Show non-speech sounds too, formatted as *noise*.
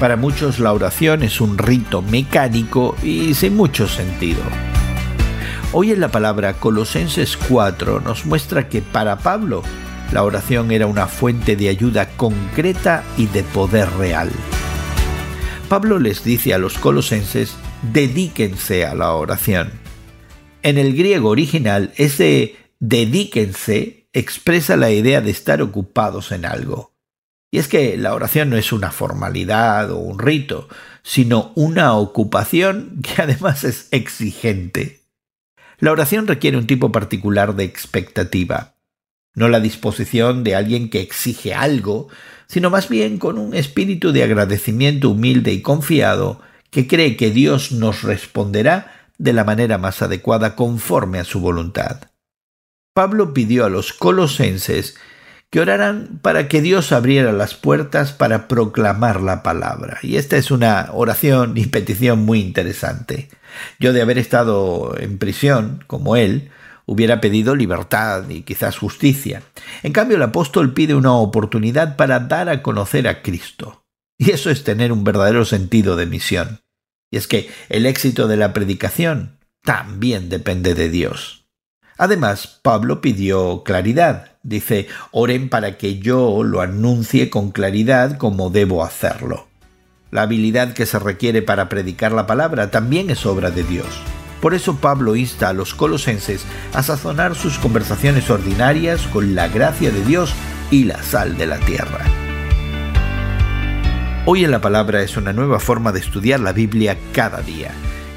Para muchos la oración es un rito mecánico y sin mucho sentido. Hoy en la palabra Colosenses 4 nos muestra que para Pablo la oración era una fuente de ayuda concreta y de poder real. Pablo les dice a los colosenses, dedíquense a la oración. En el griego original, ese dedíquense expresa la idea de estar ocupados en algo. Y es que la oración no es una formalidad o un rito, sino una ocupación que *laughs* además es exigente. La oración requiere un tipo particular de expectativa, no la disposición de alguien que exige algo, sino más bien con un espíritu de agradecimiento humilde y confiado que cree que Dios nos responderá de la manera más adecuada conforme a su voluntad. Pablo pidió a los colosenses que oraran para que Dios abriera las puertas para proclamar la palabra. Y esta es una oración y petición muy interesante. Yo de haber estado en prisión, como él, hubiera pedido libertad y quizás justicia. En cambio, el apóstol pide una oportunidad para dar a conocer a Cristo. Y eso es tener un verdadero sentido de misión. Y es que el éxito de la predicación también depende de Dios. Además, Pablo pidió claridad. Dice, oren para que yo lo anuncie con claridad como debo hacerlo. La habilidad que se requiere para predicar la palabra también es obra de Dios. Por eso Pablo insta a los colosenses a sazonar sus conversaciones ordinarias con la gracia de Dios y la sal de la tierra. Hoy en la Palabra es una nueva forma de estudiar la Biblia cada día.